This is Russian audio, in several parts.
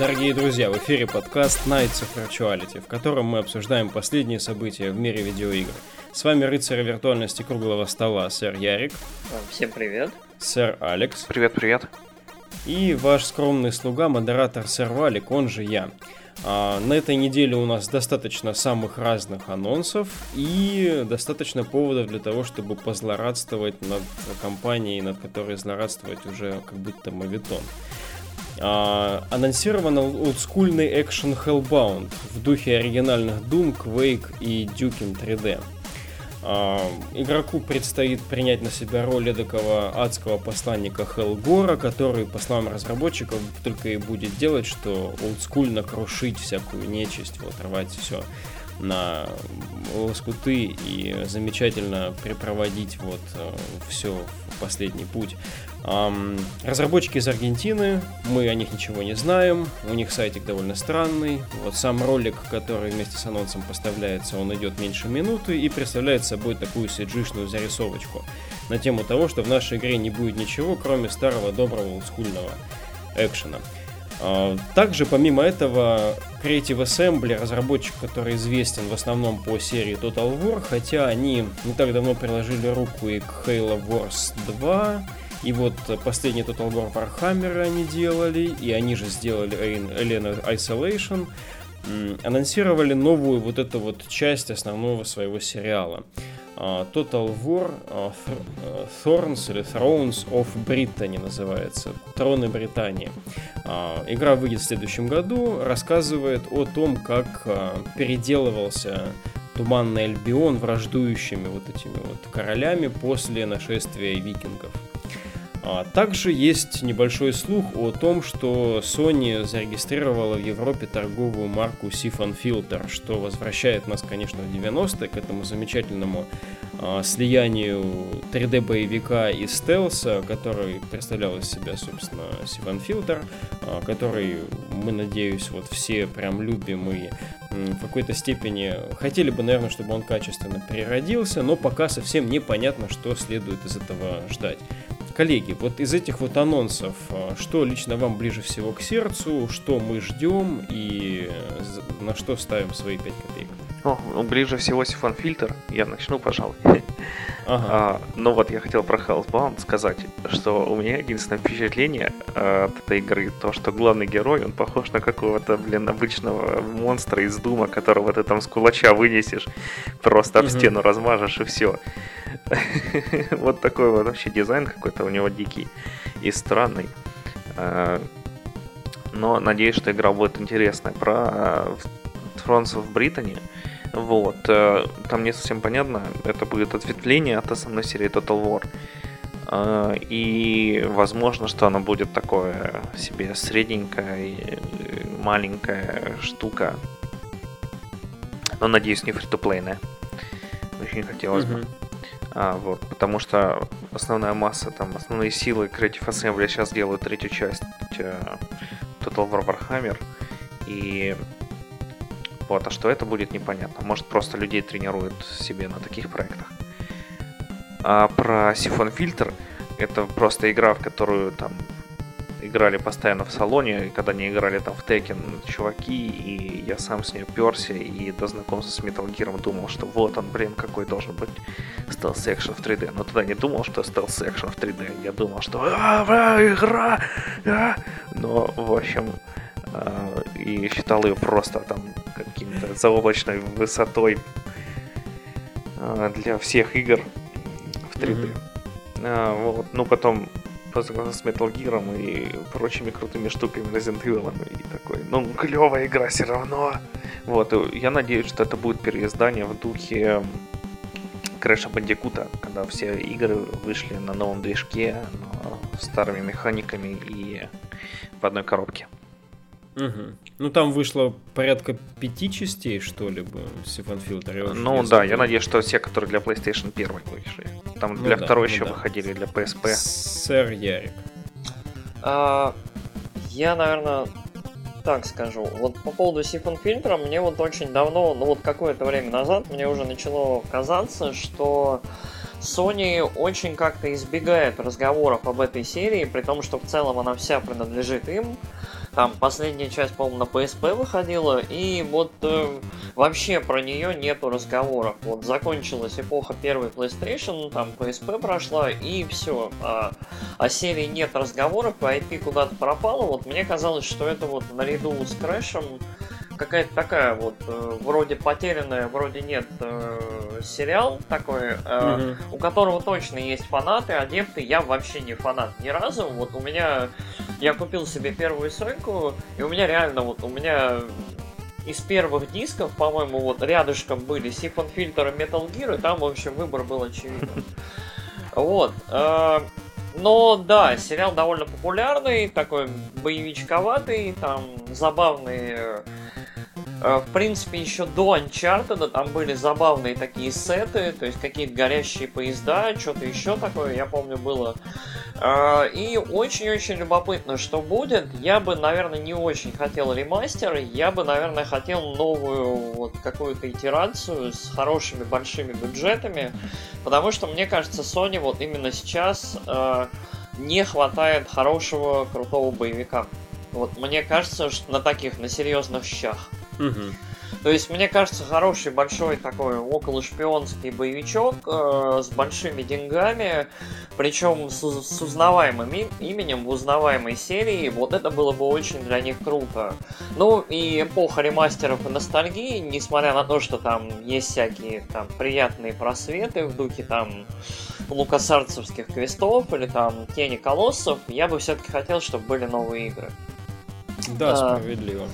Дорогие друзья, в эфире подкаст Nights of Virtuality, в котором мы обсуждаем последние события в мире видеоигр. С вами рыцарь виртуальности круглого стола, сэр Ярик. Всем привет. Сэр Алекс. Привет-привет. И ваш скромный слуга, модератор сэр Валик, он же я. А, на этой неделе у нас достаточно самых разных анонсов и достаточно поводов для того, чтобы позлорадствовать над компанией, над которой злорадствовать уже как будто мавитон. А, анонсирован олдскульный экшен Hellbound в духе оригинальных Doom, Quake и Duke 3D. А, игроку предстоит принять на себя роль эдакого адского посланника Хелгора, который, по словам разработчиков, только и будет делать, что олдскульно крушить всякую нечисть, вот рвать все на лоскуты и замечательно припроводить вот э, все в последний путь. Разработчики из Аргентины, мы о них ничего не знаем, у них сайтик довольно странный. Вот сам ролик, который вместе с анонсом поставляется, он идет меньше минуты и представляет собой такую cg зарисовочку на тему того, что в нашей игре не будет ничего, кроме старого доброго олдскульного экшена. А, также, помимо этого, Creative Assembly, разработчик, который известен в основном по серии Total War, хотя они не так давно приложили руку и к Halo Wars 2, и вот последний Total War Warhammer они делали, и они же сделали Alien Isolation, анонсировали новую вот эту вот часть основного своего сериала. А, Total War а, а, Thorns или Thrones of Brittany называется. Троны Британии. Игра выйдет в следующем году, рассказывает о том, как переделывался Туманный Альбион враждующими вот этими вот королями после нашествия викингов. А также есть небольшой слух о том, что Sony зарегистрировала в Европе торговую марку Siphon Filter, что возвращает нас, конечно, в 90-е к этому замечательному а, слиянию 3D-боевика и стелса, который представлял из себя, собственно, Siphon Filter, а, который, мы, надеюсь, вот все прям любим и в какой-то степени хотели бы, наверное, чтобы он качественно переродился, но пока совсем непонятно, что следует из этого ждать. Коллеги, вот из этих вот анонсов, а, что лично вам ближе всего к сердцу, что мы ждем и э, на что ставим свои 5 копеек? О, ну, ближе всего сифон фильтр. Я начну, пожалуй. Ага. А, ну вот я хотел про Hellbound сказать, что у меня единственное впечатление а, от этой игры то, что главный герой, он похож на какого-то, блин, обычного монстра из Дума, которого ты там с кулача вынесешь, просто об стену размажешь и все. Вот такой вот вообще дизайн какой-то у него дикий и странный. А, но надеюсь, что игра будет интересная. Про Thrones of Brittany вот. Э, там не совсем понятно, это будет ответвление от основной серии Total War. Э, и возможно, что она будет такое себе средненькая, маленькая штука. Но надеюсь, не фри-то-плейная. Очень хотелось бы. А, вот, потому что основная масса, там, основные силы Creative Assembly сейчас делают третью часть э, Total War Warhammer. И вот, а что это будет непонятно. Может просто людей тренируют себе на таких проектах. А про сифон фильтр это просто игра, в которую там играли постоянно в салоне, когда не играли там в Tekken чуваки, и я сам с ней перся, и до знакомства с Metal Gear думал, что вот он, блин, какой должен быть стелс экшен в 3D. Но тогда не думал, что стелс экшен в 3D. Я думал, что а, а, игра! А! Но, в общем, и считал ее просто там каким-то заоблачной высотой для всех игр в 3D. Mm-hmm. Вот. Ну, потом с Metal Gear и прочими крутыми штуками Resident Evil и такой, ну, клевая игра все равно. Вот, я надеюсь, что это будет переиздание в духе Крэша Бандикута, когда все игры вышли на новом движке, старыми механиками и в одной коробке. Угу. Ну там вышло порядка пяти частей, что ли, Siphon Filter. Ну да, я надеюсь, что все, которые для PlayStation 1 вышли. Там ну, для да, второй ну, еще да. выходили, для PSP. Сэр Ярик. А, я, наверное, так скажу. Вот по поводу Siphon Filter, мне вот очень давно, ну вот какое-то время назад, мне уже начало казаться, что Sony очень как-то избегает разговоров об этой серии, при том, что в целом она вся принадлежит им. Там последняя часть, по-моему, на PSP выходила, и вот э, вообще про нее нету разговоров. Вот закончилась эпоха первой PlayStation, там PSP прошла, и все. А, о серии нет разговоров, IP куда-то пропало. Вот мне казалось, что это вот наряду с Крэшем какая-то такая вот э, вроде потерянная, вроде нет э, сериал такой, mm-hmm. у которого точно есть фанаты, адепты. Я вообще не фанат ни разу. Вот у меня я купил себе первую Соньку, и у меня реально вот у меня из первых дисков, по-моему, вот рядышком были Siphon Filter и Metal Gear, и там, в общем, выбор был очевиден. Вот. Но да, сериал довольно популярный, такой боевичковатый, там забавные в принципе, еще до Uncharted там были забавные такие сеты, то есть какие-то горящие поезда, что-то еще такое, я помню, было. Э, и очень-очень любопытно, что будет. Я бы, наверное, не очень хотел ремастер, я бы, наверное, хотел новую вот какую-то итерацию с хорошими большими бюджетами, потому что, мне кажется, Sony вот именно сейчас э, не хватает хорошего, крутого боевика. Вот мне кажется, что на таких, на серьезных щах. Угу. То есть, мне кажется, хороший большой такой около шпионский боевичок э, с большими деньгами, причем с, с узнаваемым именем в узнаваемой серии, вот это было бы очень для них круто. Ну и эпоха ремастеров и ностальгии, несмотря на то, что там есть всякие там приятные просветы в духе там лукасарцевских квестов или там тени колоссов, я бы все-таки хотел, чтобы были новые игры. Да, а, справедливо.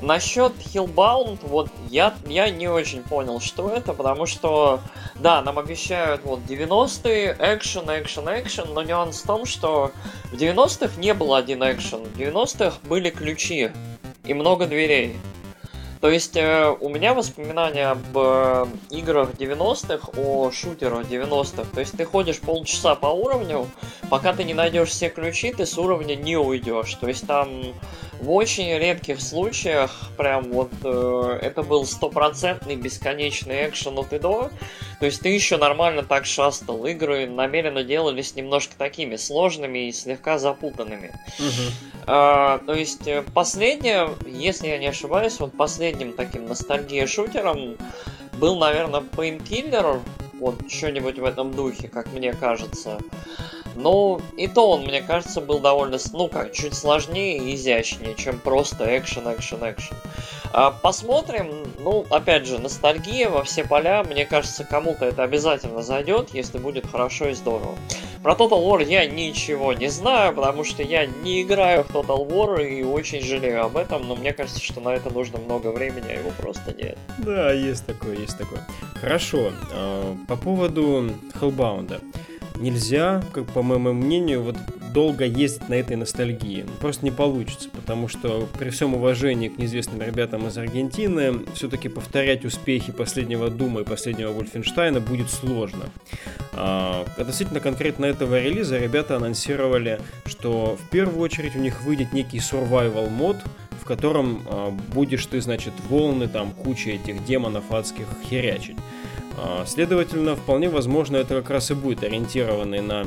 Насчет Hillbound, вот я, я не очень понял, что это, потому что, да, нам обещают вот 90-е, экшен, экшен, экшен, но нюанс в том, что в 90-х не было один экшен, в 90-х были ключи и много дверей. То есть э, у меня воспоминания об э, играх 90-х, о шутерах 90-х. То есть ты ходишь полчаса по уровню, пока ты не найдешь все ключи, ты с уровня не уйдешь. То есть там в очень редких случаях прям вот э, это был стопроцентный бесконечный экшен от и до. То есть ты еще нормально так шастал. Игры намеренно делались немножко такими сложными и слегка запутанными. Угу. А, то есть э, последнее, если я не ошибаюсь, вот последним таким ностальгия-шутером был, наверное, Painkiller, вот что-нибудь в этом духе, как мне кажется. Ну, и то он, мне кажется, был довольно, ну как, чуть сложнее и изящнее, чем просто экшен, экшен, экшен. А, посмотрим, ну, опять же, ностальгия во все поля, мне кажется, кому-то это обязательно зайдет, если будет хорошо и здорово. Про Total War я ничего не знаю, потому что я не играю в Total War и очень жалею об этом, но мне кажется, что на это нужно много времени, а его просто нет. Да, есть такое, есть такое. Хорошо, а, по поводу Hellbound нельзя, как по моему мнению, вот долго ездить на этой ностальгии. Просто не получится, потому что при всем уважении к неизвестным ребятам из Аргентины, все-таки повторять успехи последнего Дума и последнего Вольфенштейна будет сложно. А, относительно конкретно этого релиза ребята анонсировали, что в первую очередь у них выйдет некий survival мод, в котором а, будешь ты, значит, волны, там, куча этих демонов адских херячить. А, следовательно, вполне возможно, это как раз и будет ориентированный на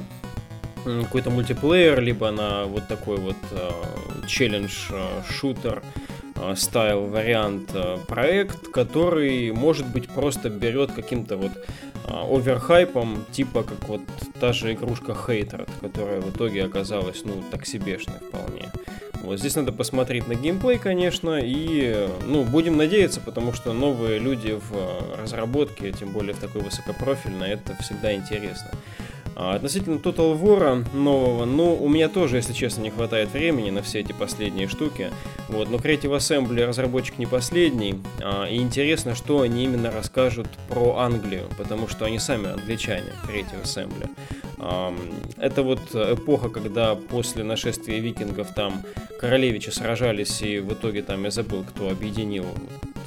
какой-то мультиплеер, либо на вот такой вот челлендж-шутер стайл вариант проект, который, может быть, просто берет каким-то вот оверхайпом, типа как вот та же игрушка Hatred, которая в итоге оказалась, ну, так себешной вполне. Вот здесь надо посмотреть на геймплей, конечно, и, ну, будем надеяться, потому что новые люди в э, разработке, тем более в такой высокопрофильной, это всегда интересно. А относительно Total War нового, ну, у меня тоже, если честно, не хватает времени на все эти последние штуки. Вот, но Creative Assembly разработчик не последний, а, и интересно, что они именно расскажут про Англию, потому что они сами англичане, Creative Assembly. Это вот эпоха, когда после нашествия викингов там королевичи сражались, и в итоге там я забыл, кто объединил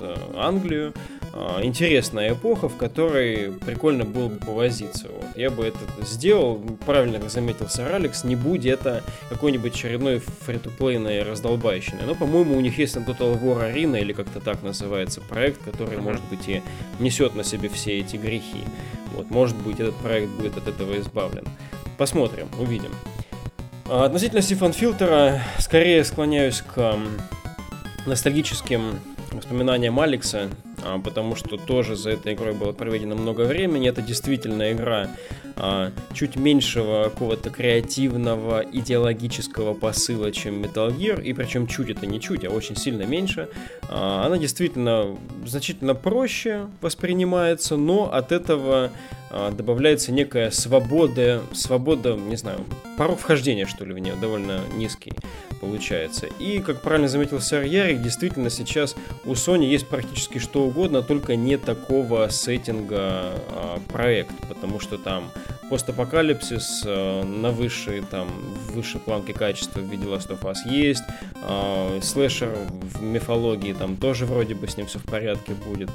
э, Англию. А, интересная эпоха, в которой прикольно было бы повозиться. Вот. Я бы это сделал, правильно как заметил сэр Алекс, не будь это какой-нибудь очередной фри-то-плейной раздолбайщины. Но, по-моему, у них есть на Total War Arena, или как-то так называется проект, который, может быть, и несет на себе все эти грехи. Вот, может быть, этот проект будет от этого избавлен. Посмотрим, увидим. А, относительно Сифон Фильтера, скорее склоняюсь к ностальгическим воспоминаниям Алекса, потому что тоже за этой игрой было проведено много времени. Это действительно игра а, чуть меньшего какого-то креативного идеологического посыла, чем Metal Gear, и причем чуть это не чуть, а очень сильно меньше. А, она действительно значительно проще воспринимается, но от этого добавляется некая свобода, свобода, не знаю, порог вхождения, что ли, в нее довольно низкий получается. И, как правильно заметил сэр Ярик, действительно сейчас у Sony есть практически что угодно, только не такого сеттинга а, проект, потому что там постапокалипсис э, на высшей, там, высшей планке качества в виде Last of Us есть, э, слэшер в мифологии там тоже вроде бы с ним все в порядке будет.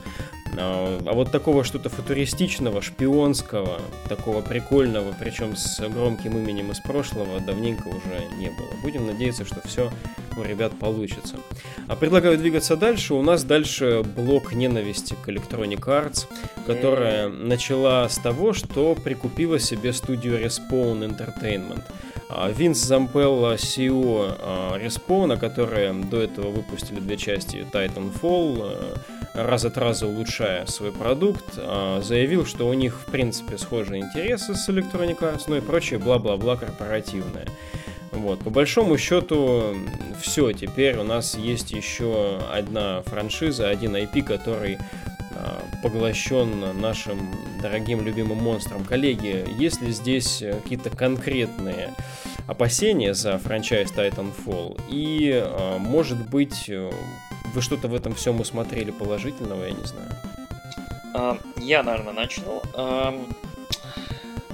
А, а вот такого что-то футуристичного, шпионского, такого прикольного, причем с громким именем из прошлого, давненько уже не было. Будем надеяться, что все у ребят получится. А предлагаю двигаться дальше. У нас дальше блок ненависти к Electronic Arts, которая начала с того, что прикупила себе студию Respawn Entertainment. А, Винс Зампелло, CEO Respawn, которые до этого выпустили две части Titanfall, раз от раза улучшая свой продукт, а, заявил, что у них в принципе схожие интересы с Electronic Arts, ну и прочее бла-бла-бла корпоративное. Вот, по большому счету, все, теперь у нас есть еще одна франшиза, один IP, который а, поглощен нашим дорогим любимым монстром. Коллеги, есть ли здесь какие-то конкретные опасения за франчайз Titanfall? И, а, может быть, вы что-то в этом всем усмотрели положительного, я не знаю. А, я, наверное, начну.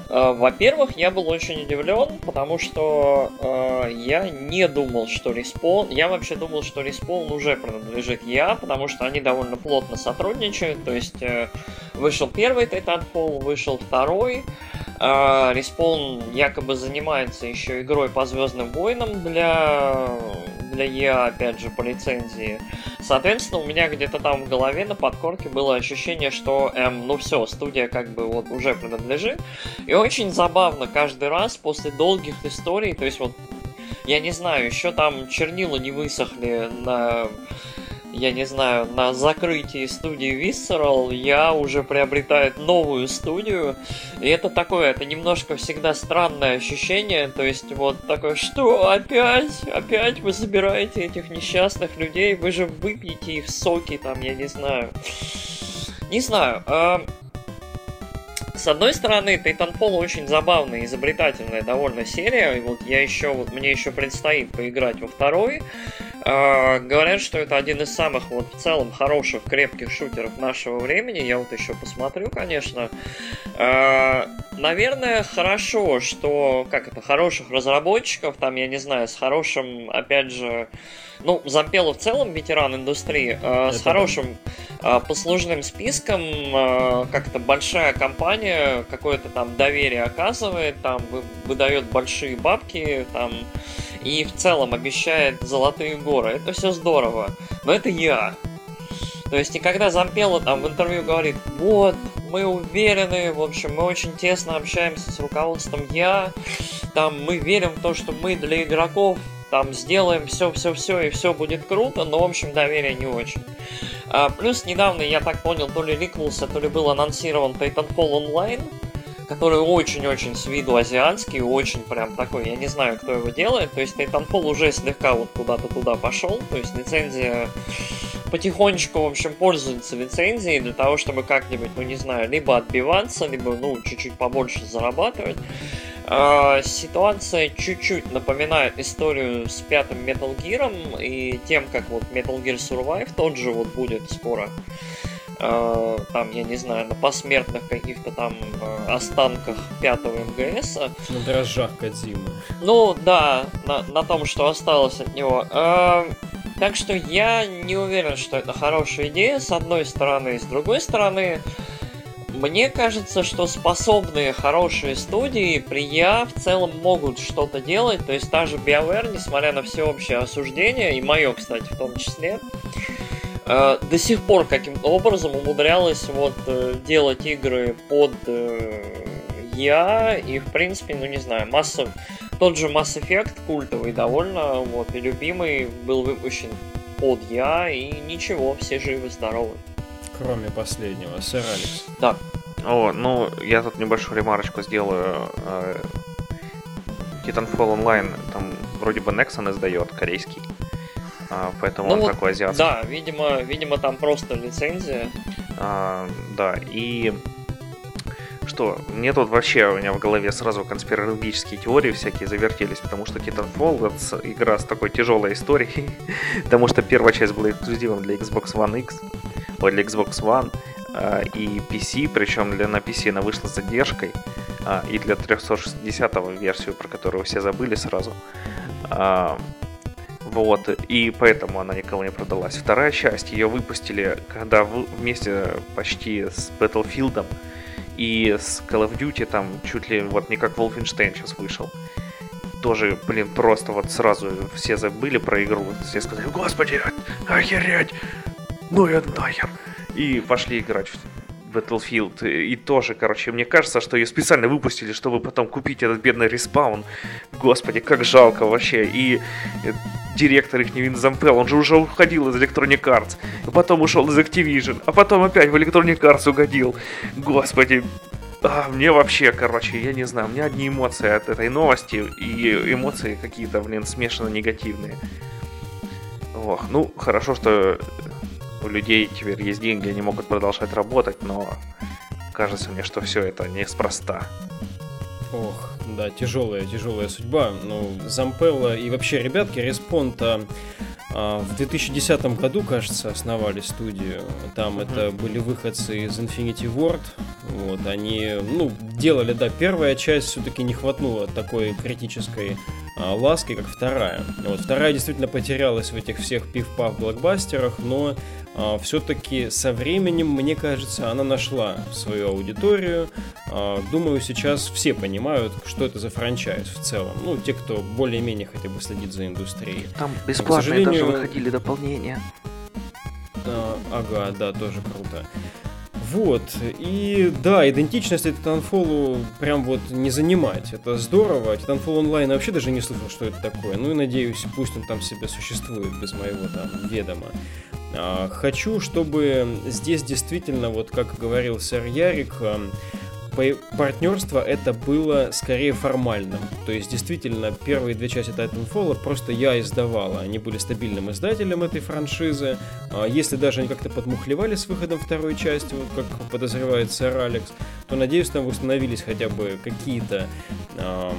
Э, во-первых, я был очень удивлен, потому что э, я не думал, что респон... Я вообще думал, что респон уже принадлежит я, потому что они довольно плотно сотрудничают. То есть э, вышел первый Titanfall, вышел второй. Респон якобы занимается еще игрой по Звездным войнам для для EA, опять же, по лицензии. Соответственно, у меня где-то там в голове на подкорке было ощущение, что, эм, ну все, студия как бы вот уже принадлежит. И очень забавно каждый раз после долгих историй, то есть вот я не знаю, еще там чернила не высохли на я не знаю, на закрытии студии Visceral я уже приобретаю новую студию. И это такое, это немножко всегда странное ощущение. То есть вот такое, что опять, опять вы забираете этих несчастных людей, вы же выпьете их соки там, я не знаю. Не знаю. А... С одной стороны, Titanfall очень забавная, изобретательная довольно серия, и вот я еще, вот мне еще предстоит поиграть во второй. А, говорят, что это один из самых вот в целом хороших, крепких шутеров нашего времени. Я вот еще посмотрю, конечно. А, наверное, хорошо, что, как это, хороших разработчиков, там, я не знаю, с хорошим, опять же, ну, Зампело в целом ветеран индустрии, э, с хорошим э, послужным списком, э, как-то большая компания какое-то там доверие оказывает, там выдает большие бабки, там и в целом обещает золотые горы. Это все здорово. Но это я. То есть, и когда Зампелло там в интервью говорит, вот, мы уверены, в общем, мы очень тесно общаемся с руководством Я, там, мы верим в то, что мы для игроков там сделаем все-все-все и все будет круто, но, в общем, доверие не очень. А, плюс недавно, я так понял, то ли ликнулся, то ли был анонсирован Titanfall Online, который очень-очень с виду азиатский, очень прям такой, я не знаю, кто его делает, то есть Titanfall уже слегка вот куда-то туда пошел, то есть лицензия потихонечку, в общем, пользуется лицензией для того, чтобы как-нибудь, ну не знаю, либо отбиваться, либо, ну, чуть-чуть побольше зарабатывать. А, ситуация чуть-чуть напоминает историю с пятым Metal Gear и тем, как вот Metal Gear Survive тот же вот будет скоро. Uh, там, я не знаю, на посмертных каких-то там uh, останках пятого МГС. На дрожжах Кадзимы. Ну, да, на, на том, что осталось от него. Uh, так что я не уверен, что это хорошая идея, с одной стороны. С другой стороны, мне кажется, что способные хорошие студии при Я в целом могут что-то делать. То есть та же BioWare, несмотря на всеобщее осуждение, и мое, кстати, в том числе, э, до сих пор каким-то образом умудрялась вот э, делать игры под э, Я и, в принципе, ну не знаю, масса тот же Mass Effect культовый довольно, вот, и любимый был выпущен под я, и ничего, все живы, здоровы. Кроме последнего, сэр Алекс. Да. О, ну, я тут небольшую ремарочку сделаю. Э, Titanfall Online, там вроде бы Nexon издает, корейский. А, поэтому ну он вот, такой азиатский. Да, видимо, видимо, там просто лицензия. А, да, и что, мне тут вообще у меня в голове сразу конспирологические теории всякие завертелись, потому что Titanfall это игра с такой тяжелой историей, потому что первая часть была эксклюзивом для Xbox One X, для Xbox One э, и PC, причем для на PC она вышла с задержкой, э, и для 360 версию, про которую все забыли сразу. Э, вот, и поэтому она никого не продалась. Вторая часть, ее выпустили, когда вместе почти с Battlefield и с Call of Duty там чуть ли вот не как Wolfenstein сейчас вышел. Тоже, блин, просто вот сразу все забыли про игру. Все сказали, господи, охереть, ну я нахер. И пошли играть в Battlefield. И тоже, короче, мне кажется, что ее специально выпустили, чтобы потом купить этот бедный респаун. Господи, как жалко вообще. И директор их Вин Зампел, он же уже уходил из Electronic Arts, а потом ушел из Activision, а потом опять в Electronic Arts угодил. Господи, а, мне вообще, короче, я не знаю, у меня одни эмоции от этой новости, и эмоции какие-то, блин, смешанно негативные. Ох, ну, хорошо, что у людей теперь есть деньги, они могут продолжать работать, но кажется мне, что все это неспроста. Ох, да, тяжелая, тяжелая судьба. Ну, Зампелла и вообще ребятки Респонта а, в 2010 году, кажется, основали студию. Там mm-hmm. это были выходцы из Infinity Ward. Вот, они, ну, делали, да, первая часть все-таки не хватнула такой критической а, ласки, как вторая. Вот, вторая действительно потерялась в этих всех пив-пав блокбастерах, но все-таки со временем, мне кажется, она нашла свою аудиторию. А, думаю, сейчас все понимают, что это за франчайз в целом. Ну, те, кто более-менее хотя бы следит за индустрией. Там бесплатно сожалению... даже выходили дополнения. А, ага, да, тоже круто. Вот, и да, идентичность Titanfall прям вот не занимать, это здорово. Titanfall Online вообще даже не слышал, что это такое. Ну и надеюсь, пусть он там себе существует без моего там ведома. А, хочу, чтобы здесь действительно, вот как говорил сэр Ярик, партнерство это было скорее формальным. То есть, действительно, первые две части Titanfall просто я издавала. Они были стабильным издателем этой франшизы. А, если даже они как-то подмухлевали с выходом второй части, вот как подозревает сэр Алекс, то, надеюсь, там восстановились хотя бы какие-то эм,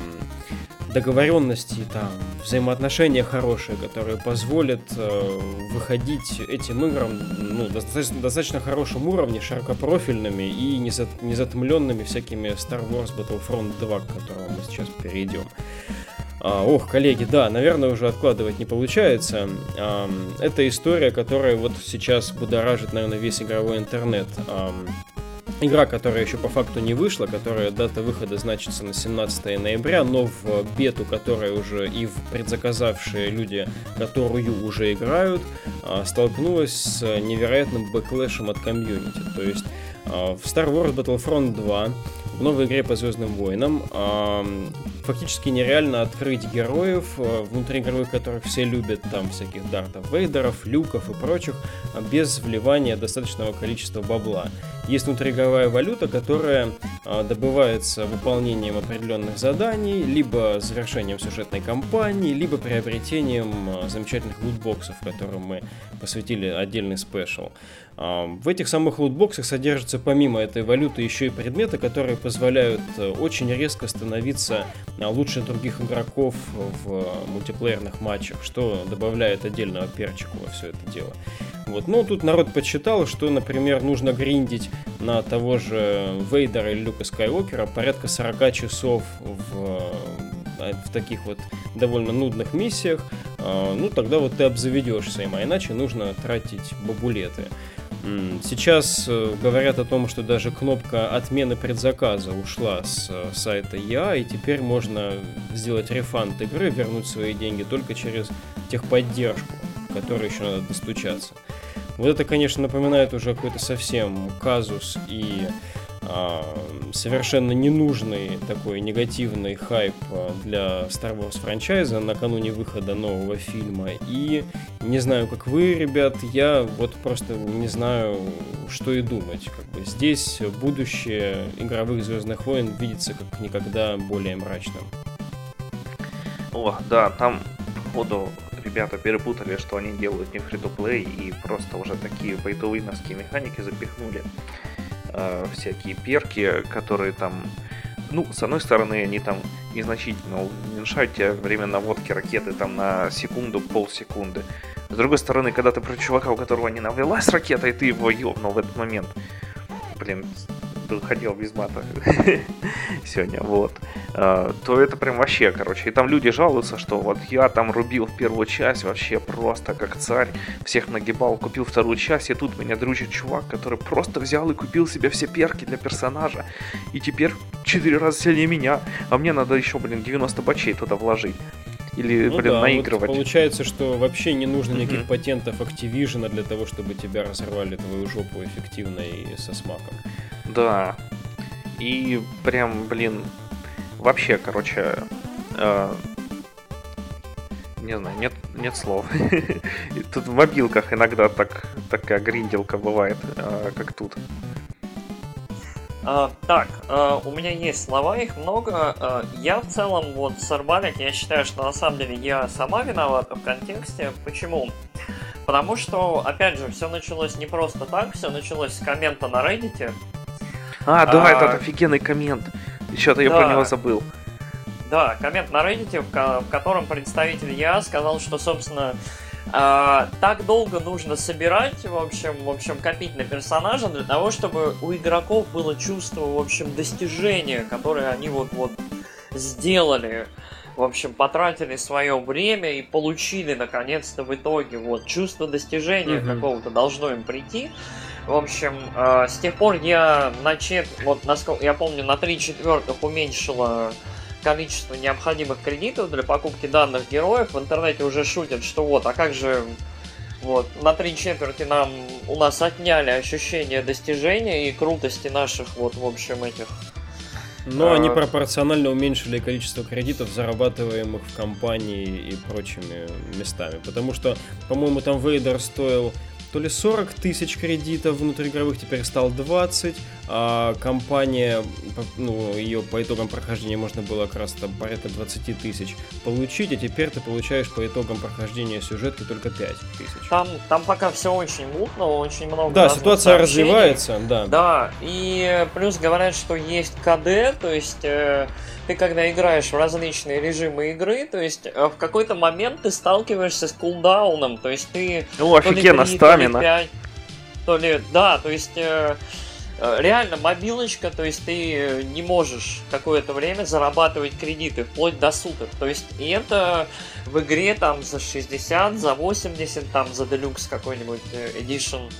договоренности, там, взаимоотношения хорошие, которые позволят э, выходить этим играм ну, достаточно, достаточно хорошем уровне, широкопрофильными и не, зат, не затмленными всякими Star Wars Battlefront 2, к которому мы сейчас перейдем. А, ох, коллеги, да, наверное, уже откладывать не получается. А, это история, которая вот сейчас будоражит, наверное, весь игровой интернет. А, Игра, которая еще по факту не вышла, которая дата выхода значится на 17 ноября, но в бету, которая уже и в предзаказавшие люди, которую уже играют, а, столкнулась с невероятным backlash -ем от комьюнити. То есть а, в Star Wars Battlefront 2 в новой игре по Звездным войнам фактически нереально открыть героев, э, внутриигровых которых все любят, там всяких Дартов Вейдеров, Люков и прочих, а без вливания достаточного количества бабла. Есть внутриигровая валюта, которая а, добывается выполнением определенных заданий, либо завершением сюжетной кампании, либо приобретением а, замечательных лутбоксов, которым мы посвятили отдельный спешл. В этих самых лутбоксах содержатся помимо этой валюты еще и предметы, которые позволяют э, очень резко становиться а, лучше других игроков в мультиплеерных матчах, что добавляет отдельного перчику во все это дело. Вот. Но тут народ подсчитал, что, например, нужно гриндить на того же Вейдера или Люка Скайуокера порядка 40 часов в э, в таких вот довольно нудных миссиях, а, ну тогда вот ты обзаведешься им, а иначе нужно тратить бабулеты. Сейчас э, говорят о том, что даже кнопка отмены предзаказа ушла с э, сайта ЯА, и теперь можно сделать рефанд игры, вернуть свои деньги только через техподдержку, которой еще надо достучаться. Вот это, конечно, напоминает уже какой-то совсем казус и а, совершенно ненужный такой негативный хайп а, для Star Wars франчайза накануне выхода нового фильма. И не знаю, как вы, ребят, я вот просто не знаю, что и думать. Как бы здесь будущее игровых Звездных войн видится как никогда более мрачным. О, да, там, походу, ребята перепутали, что они делают не фри-то-плей и просто уже такие бейтовиновские механики запихнули э, всякие перки, которые там, ну, с одной стороны, они там незначительно уменьшают тебе время наводки ракеты там на секунду, полсекунды. С другой стороны, когда ты про чувака, у которого не навелась ракета, и ты его ёбнул в этот момент, блин, ходил без мата сегодня, вот, а, то это прям вообще, короче. И там люди жалуются, что вот я там рубил в первую часть вообще просто как царь, всех нагибал, купил вторую часть, и тут меня дружит чувак, который просто взял и купил себе все перки для персонажа, и теперь четыре раза сильнее меня, а мне надо еще, блин, 90 бачей туда вложить или, ну блин, да, наигрывать. Вот получается, что вообще не нужно никаких mm-hmm. патентов Activision для того, чтобы тебя разорвали твою жопу эффективно и со смаком. Да. И прям, блин, вообще, короче, э, не знаю, нет, нет слов. тут в мобилках иногда так, такая гринделка бывает, э, как тут. Uh, так, uh, у меня есть слова, их много. Uh, я в целом, вот, Сарбалик, я считаю, что на самом деле я сама виновата в контексте. Почему? Потому что, опять же, все началось не просто так, все началось с коммента на Reddit, а, да, а, этот офигенный коммент. Еще-то я да, про него забыл. Да, коммент на Reddit, в, котором представитель я сказал, что, собственно, а, так долго нужно собирать, в общем, в общем, копить на персонажа для того, чтобы у игроков было чувство, в общем, достижения, которое они вот вот сделали. В общем, потратили свое время и получили наконец-то в итоге вот чувство достижения mm-hmm. какого-то должно им прийти. В общем, э, с тех пор я на чет, вот насколько я помню, на 3 четвертых уменьшила количество необходимых кредитов для покупки данных героев. В интернете уже шутят, что вот, а как же вот, на три четверти нам у нас отняли ощущение достижения и крутости наших, вот, в общем, этих но а... они пропорционально уменьшили количество кредитов, зарабатываемых в компании и прочими местами. Потому что, по-моему, там Вейдер стоил то ли 40 тысяч кредитов внутриигровых, теперь стал 20, а компания, ну, ее по итогам прохождения можно было как раз там порядка 20 тысяч получить, а теперь ты получаешь по итогам прохождения сюжетки только 5 тысяч. Там, там пока все очень мутно, очень много Да, ситуация развивается, да. Да, и плюс говорят, что есть КД, то есть э, ты когда играешь в различные режимы игры, то есть э, в какой-то момент ты сталкиваешься с кулдауном, то есть ты... Ну, офигенно, стамина. То ли, то ли, да, то есть... Э, э, реально мобилочка, то есть ты не можешь какое-то время зарабатывать кредиты, вплоть до суток. То есть и это в игре там за 60, за 80, там за делюкс какой-нибудь edition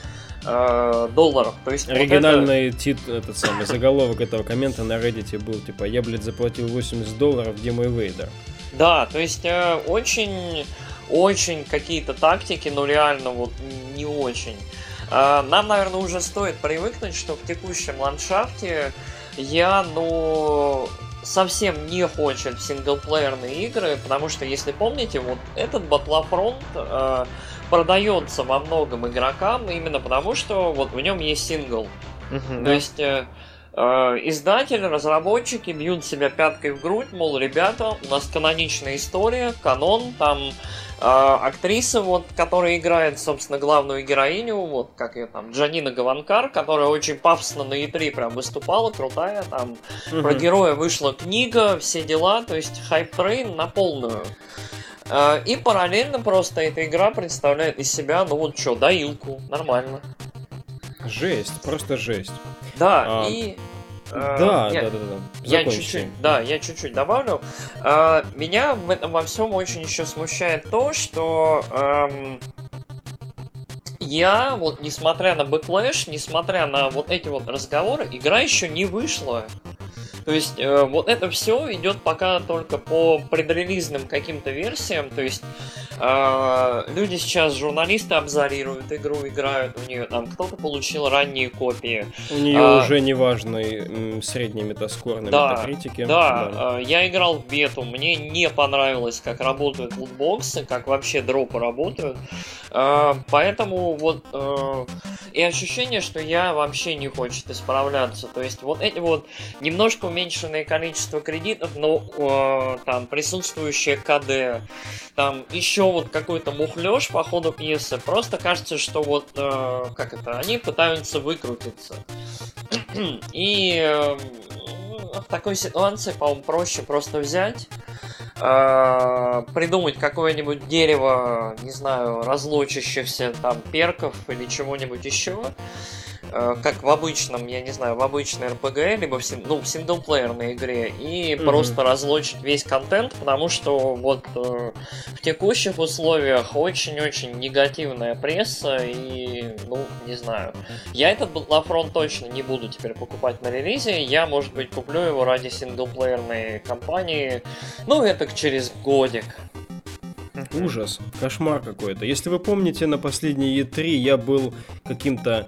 э, долларов. То есть Оригинальный вот это... тит, этот самый заголовок этого коммента на Reddit был типа «Я, блядь, заплатил 80 долларов, где мой Вейдер?» Да, то есть э, очень, очень какие-то тактики, но реально вот не очень. Э, нам, наверное, уже стоит привыкнуть, что в текущем ландшафте я, ну, совсем не хочет синглплеерные игры, потому что, если помните, вот этот Battlefront э, продается во многом игрокам именно потому, что вот в нем есть сингл. Uh-huh, То да. есть э, э, издатели, разработчики бьют себя пяткой в грудь, мол, ребята, у нас каноничная история, канон, там э, актриса, вот, которая играет, собственно, главную героиню, вот, как ее там, Джанина Гаванкар, которая очень пафосно на E3 прям выступала, крутая, там, uh-huh. про героя вышла книга, все дела, то есть hype train на полную. А, и параллельно просто эта игра представляет из себя, ну вот что, доилку, нормально. Жесть, просто жесть. Да, а, и... А, да, я, да, да, да. Я чуть-чуть, да, я чуть-чуть добавлю. А, меня в этом во всем очень еще смущает то, что эм, я, вот несмотря на backlash, несмотря на вот эти вот разговоры, игра еще не вышла. То есть э, вот это все идет пока только по предрелизным каким-то версиям. То есть э, люди сейчас, журналисты обзорируют игру, играют в нее, там кто-то получил ранние копии. У нее а, уже неважный средний метаскор на да, метакритике. Да, да, я играл в бету, мне не понравилось, как работают лутбоксы, как вообще дропы работают. А, поэтому вот э, и ощущение, что я вообще не хочет исправляться. То есть вот эти вот немножко уменьшенное количество кредитов, но э, там присутствующее КД, там еще вот какой-то мухлёж по ходу пьесы. Просто кажется, что вот э, как это, они пытаются выкрутиться. И э, в такой ситуации, по-моему, проще просто взять э, придумать какое-нибудь дерево, не знаю, разлочащихся там перков или чего-нибудь еще, Э, как в обычном, я не знаю, в обычной RPG, либо в, син, ну, в синглплеерной игре, и mm-hmm. просто разлочить весь контент, потому что вот э, в текущих условиях очень-очень негативная пресса, и, ну, не знаю. Я этот Battlefront точно не буду теперь покупать на релизе, я, может быть, куплю его ради синглплеерной кампании, ну, это через годик. Ужас, кошмар какой-то. Если вы помните, на последней E3 я был каким-то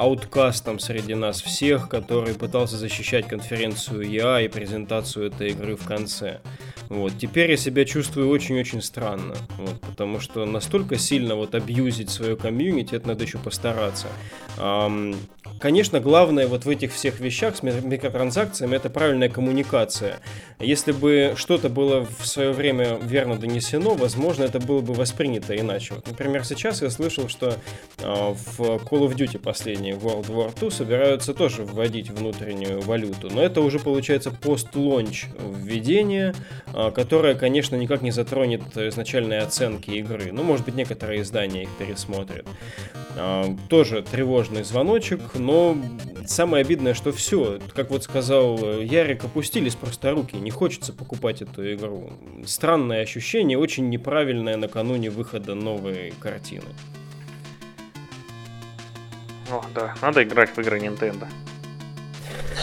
ауткастом среди нас всех, который пытался защищать конференцию EA и презентацию этой игры в конце. Вот. Теперь я себя чувствую очень-очень странно, вот, потому что настолько сильно вот абьюзить свое комьюнити, это надо еще постараться. Эм, конечно, главное вот в этих всех вещах с микротранзакциями это правильная коммуникация. Если бы что-то было в свое время верно донесено, возможно, это было бы воспринято иначе. Вот, например, сейчас я слышал, что э, в Call of Duty последний World War II собираются тоже вводить внутреннюю валюту, но это уже получается пост-лонч введение, а, которая, конечно, никак не затронет изначальные оценки игры. Ну, может быть, некоторые издания их пересмотрят. А, тоже тревожный звоночек, но самое обидное, что все, как вот сказал Ярик, опустились просто руки, не хочется покупать эту игру. Странное ощущение, очень неправильное накануне выхода новой картины. О, да, надо играть в игры Nintendo.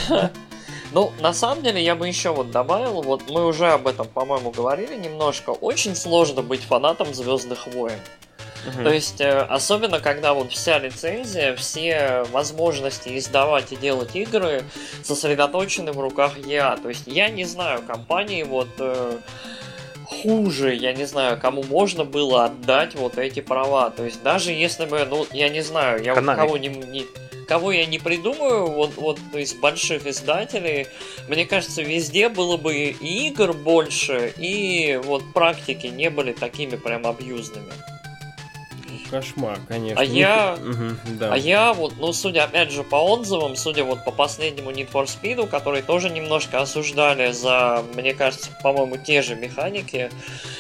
Ну, на самом деле, я бы еще вот добавил, вот мы уже об этом, по-моему, говорили немножко. Очень сложно быть фанатом Звездных войн. Угу. То есть, э, особенно когда вот вся лицензия, все возможности издавать и делать игры сосредоточены в руках я. То есть, я не знаю компании вот э, хуже, я не знаю, кому можно было отдать вот эти права. То есть, даже если бы, ну, я не знаю, я вот кого не, не кого я не придумаю, вот, вот из больших издателей, мне кажется, везде было бы и игр больше, и вот практики не были такими прям абьюзными. Кошмар, конечно. А я, угу, да. а я вот, ну, судя опять же по отзывам, судя вот по последнему Need for Speed, который тоже немножко осуждали за, мне кажется, по-моему, те же механики,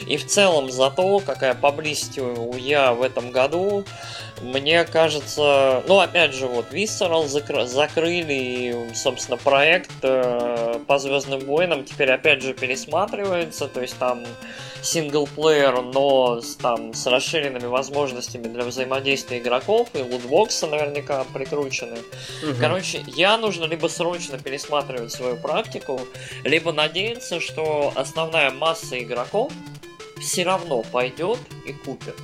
и в целом за то, какая поблизости у я в этом году, мне кажется, ну, опять же, вот, Visceral закр- закрыли, и, собственно, проект э, по Звездным войнам теперь, опять же, пересматривается, то есть там синглплеер, но с, там, с расширенными возможностями для взаимодействия игроков, и лутбоксы наверняка прикручены. Угу. Короче, я нужно либо срочно пересматривать свою практику, либо надеяться, что основная масса игроков все равно пойдет и купит.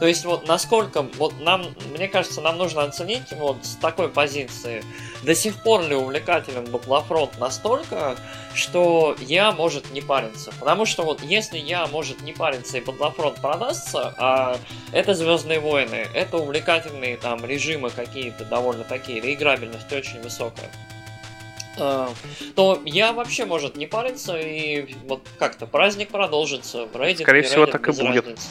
То есть вот насколько, вот нам, мне кажется, нам нужно оценить вот с такой позиции, до сих пор ли увлекателен Battlefront настолько, что я может не париться. Потому что вот если я может не париться и Battlefront продастся, а это Звездные войны, это увлекательные там режимы какие-то довольно такие, реиграбельность очень высокая а, то я вообще может не париться и вот как-то праздник продолжится. Reddit, Скорее всего, Reddit, так и будет. Разницы.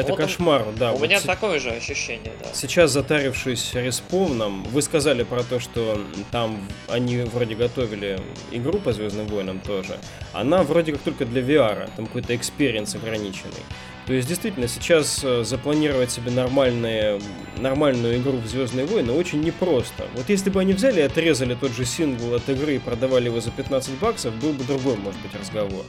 Это вот кошмар, он, да. У вот меня с... такое же ощущение, да. Сейчас затарившись респовном, вы сказали про то, что там они вроде готовили игру по Звездным войнам тоже. Она вроде как только для VR, там какой-то экспириенс ограниченный. То есть, действительно, сейчас э, запланировать себе нормальные, нормальную игру в Звездные войны очень непросто. Вот если бы они взяли и отрезали тот же сингл от игры и продавали его за 15 баксов, был бы другой, может быть, разговор.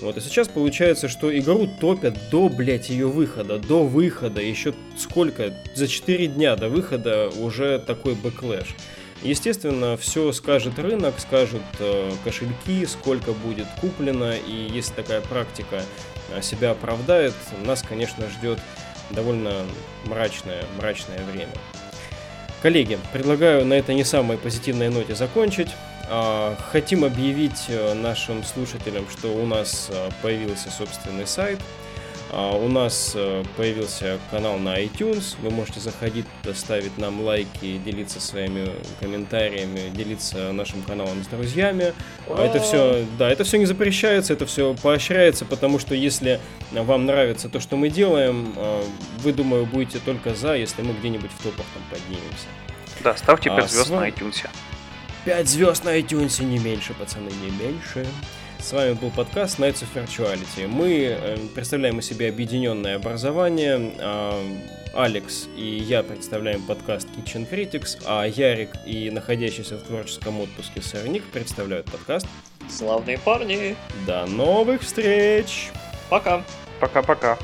Вот, и сейчас получается, что игру топят до, блядь, ее выхода, до выхода, еще сколько, за 4 дня до выхода уже такой backlash. Естественно, все скажет рынок, скажут э, кошельки, сколько будет куплено, и если такая практика э, себя оправдает, нас, конечно, ждет довольно мрачное, мрачное время. Коллеги, предлагаю на этой не самой позитивной ноте закончить. А, хотим объявить э, нашим слушателям, что у нас появился собственный сайт – а, у нас э, появился канал на iTunes. Вы можете заходить, ставить нам лайки, делиться своими комментариями, делиться нашим каналом с друзьями. А это все, да, это все не запрещается, это все поощряется, потому что если вам нравится то, что мы делаем, вы, думаю, будете только за, если мы где-нибудь в топах там поднимемся. Да, ставьте 5 а, звезд на iTunes. 5 звезд на iTunes, не меньше, пацаны, не меньше. С вами был подкаст Nights of Virtuality. Мы э, представляем из себя объединенное образование. А, Алекс и я представляем подкаст Kitchen Critics, а Ярик и находящийся в творческом отпуске Сорник представляют подкаст Славные парни. До новых встреч. Пока. Пока-пока.